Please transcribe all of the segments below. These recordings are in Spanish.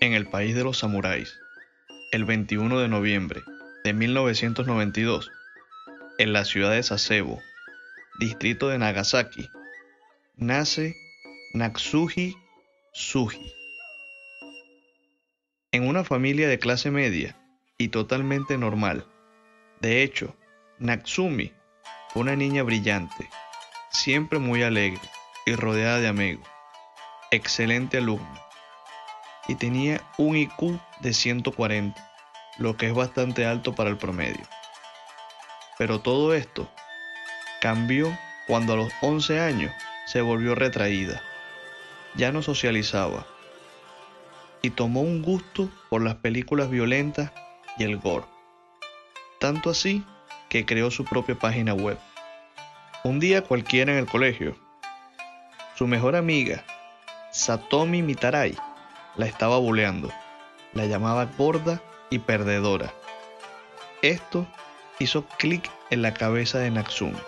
En el país de los samuráis, el 21 de noviembre de 1992, en la ciudad de Sasebo, distrito de Nagasaki, nace Natsuhi Suji. En una familia de clase media y totalmente normal. De hecho, Natsumi una niña brillante, siempre muy alegre y rodeada de amigos, excelente alumna, y tenía un IQ de 140, lo que es bastante alto para el promedio. Pero todo esto cambió cuando a los 11 años se volvió retraída, ya no socializaba y tomó un gusto por las películas violentas y el gore. Tanto así que creó su propia página web. Un día cualquiera en el colegio, su mejor amiga, Satomi Mitarai, la estaba buleando. La llamaba gorda y perdedora. Esto hizo clic en la cabeza de Natsumi.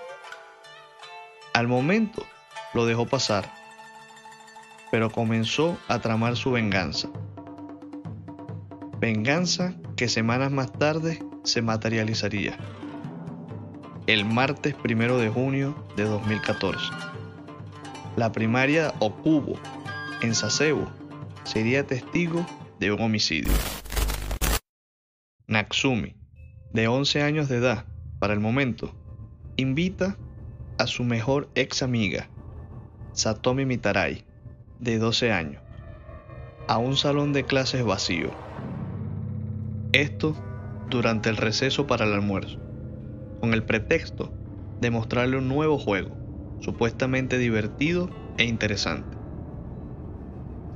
Al momento lo dejó pasar, pero comenzó a tramar su venganza. Venganza que semanas más tarde se materializaría. El martes primero de junio de 2014. La primaria Okubo, en Sasebo, sería testigo de un homicidio. Natsumi, de 11 años de edad para el momento, invita a su mejor ex amiga, Satomi Mitarai, de 12 años, a un salón de clases vacío. Esto durante el receso para el almuerzo, con el pretexto de mostrarle un nuevo juego, supuestamente divertido e interesante.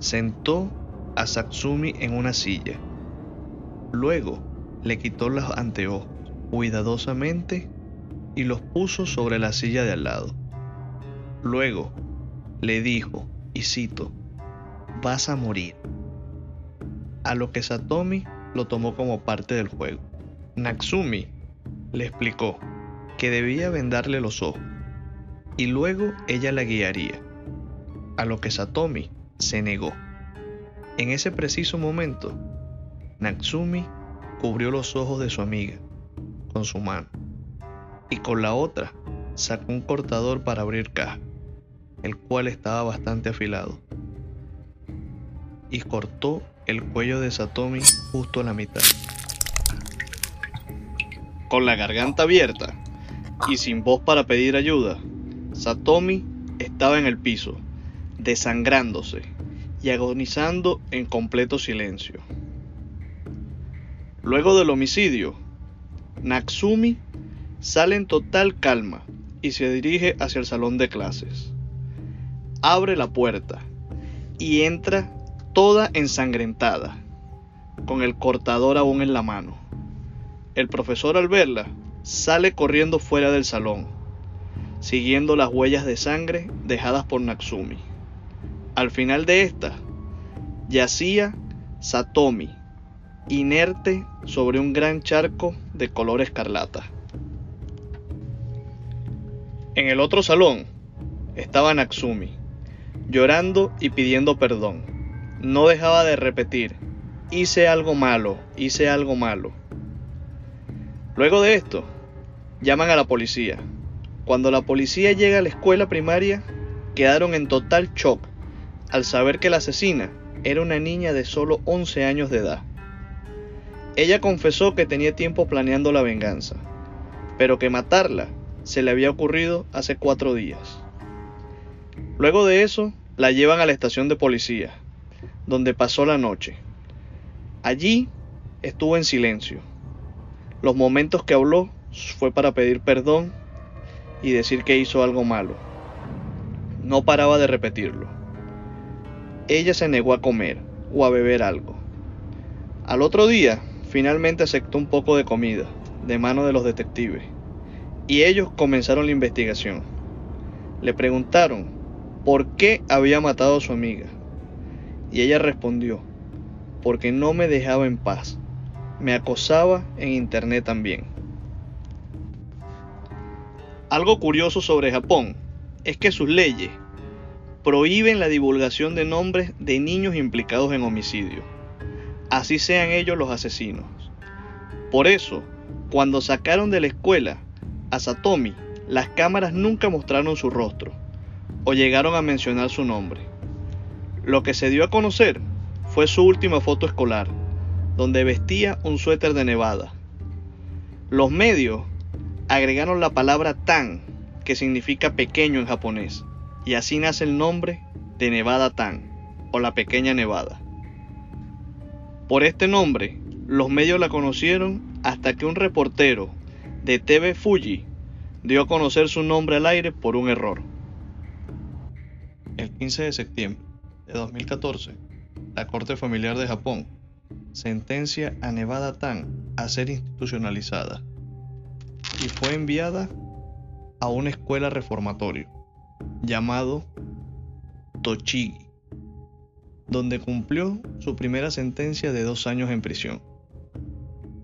Sentó a Satsumi en una silla. Luego le quitó los anteojos cuidadosamente y los puso sobre la silla de al lado. Luego le dijo, y cito, vas a morir. A lo que Satomi lo tomó como parte del juego. Natsumi le explicó que debía vendarle los ojos y luego ella la guiaría, a lo que Satomi se negó. En ese preciso momento, Natsumi cubrió los ojos de su amiga con su mano y con la otra sacó un cortador para abrir caja, el cual estaba bastante afilado, y cortó el cuello de Satomi justo a la mitad. Con la garganta abierta y sin voz para pedir ayuda, Satomi estaba en el piso, desangrándose y agonizando en completo silencio. Luego del homicidio, Natsumi sale en total calma y se dirige hacia el salón de clases. Abre la puerta y entra toda ensangrentada, con el cortador aún en la mano. El profesor al verla sale corriendo fuera del salón, siguiendo las huellas de sangre dejadas por Natsumi. Al final de esta, yacía Satomi, inerte sobre un gran charco de color escarlata. En el otro salón estaba Natsumi, llorando y pidiendo perdón. No dejaba de repetir, hice algo malo, hice algo malo. Luego de esto, llaman a la policía. Cuando la policía llega a la escuela primaria, quedaron en total shock al saber que la asesina era una niña de solo 11 años de edad. Ella confesó que tenía tiempo planeando la venganza, pero que matarla se le había ocurrido hace cuatro días. Luego de eso, la llevan a la estación de policía, donde pasó la noche. Allí estuvo en silencio. Los momentos que habló fue para pedir perdón y decir que hizo algo malo. No paraba de repetirlo. Ella se negó a comer o a beber algo. Al otro día, finalmente aceptó un poco de comida, de mano de los detectives, y ellos comenzaron la investigación. Le preguntaron por qué había matado a su amiga, y ella respondió, porque no me dejaba en paz, me acosaba en internet también. Algo curioso sobre Japón es que sus leyes prohíben la divulgación de nombres de niños implicados en homicidio. así sean ellos los asesinos. Por eso, cuando sacaron de la escuela a Satomi, las cámaras nunca mostraron su rostro o llegaron a mencionar su nombre. Lo que se dio a conocer fue su última foto escolar, donde vestía un suéter de Nevada. Los medios agregaron la palabra Tan, que significa pequeño en japonés, y así nace el nombre de Nevada Tan, o la pequeña Nevada. Por este nombre, los medios la conocieron hasta que un reportero de TV Fuji dio a conocer su nombre al aire por un error. El 15 de septiembre de 2014, la Corte Familiar de Japón sentencia a Nevada Tan a ser institucionalizada y fue enviada a una escuela reformatorio llamado Tochigi, donde cumplió su primera sentencia de dos años en prisión.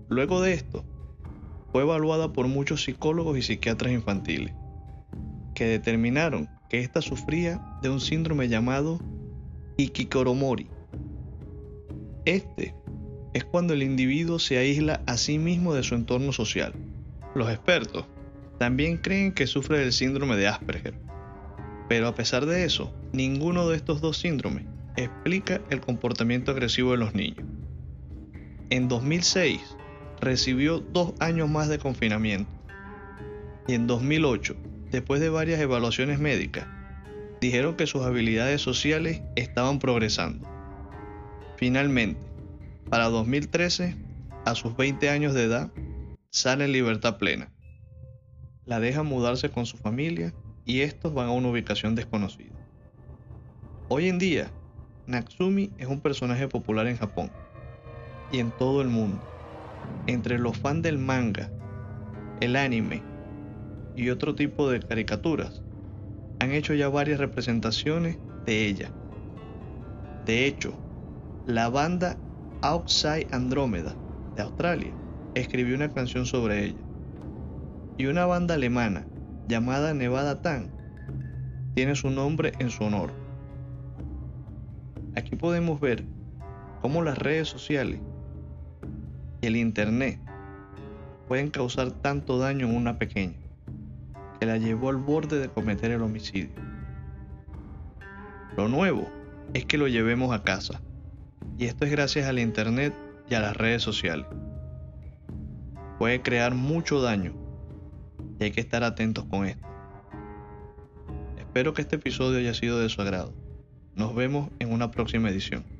Luego de esto, fue evaluada por muchos psicólogos y psiquiatras infantiles, que determinaron que ésta sufría de un síndrome llamado Ikikoromori. Este es cuando el individuo se aísla a sí mismo de su entorno social. Los expertos también creen que sufre del síndrome de Asperger, pero a pesar de eso, ninguno de estos dos síndromes explica el comportamiento agresivo de los niños. En 2006 recibió dos años más de confinamiento y en 2008, después de varias evaluaciones médicas, dijeron que sus habilidades sociales estaban progresando. Finalmente, para 2013, a sus 20 años de edad, sale en libertad plena. La deja mudarse con su familia y estos van a una ubicación desconocida. Hoy en día, Natsumi es un personaje popular en Japón y en todo el mundo. Entre los fans del manga, el anime y otro tipo de caricaturas, han hecho ya varias representaciones de ella. De hecho, la banda Outside Andromeda de Australia escribió una canción sobre ella. Y una banda alemana llamada Nevada Tan tiene su nombre en su honor. Aquí podemos ver cómo las redes sociales y el Internet pueden causar tanto daño en una pequeña que la llevó al borde de cometer el homicidio. Lo nuevo es que lo llevemos a casa, y esto es gracias al Internet y a las redes sociales. Puede crear mucho daño y hay que estar atentos con esto. Espero que este episodio haya sido de su agrado. Nos vemos en una próxima edición.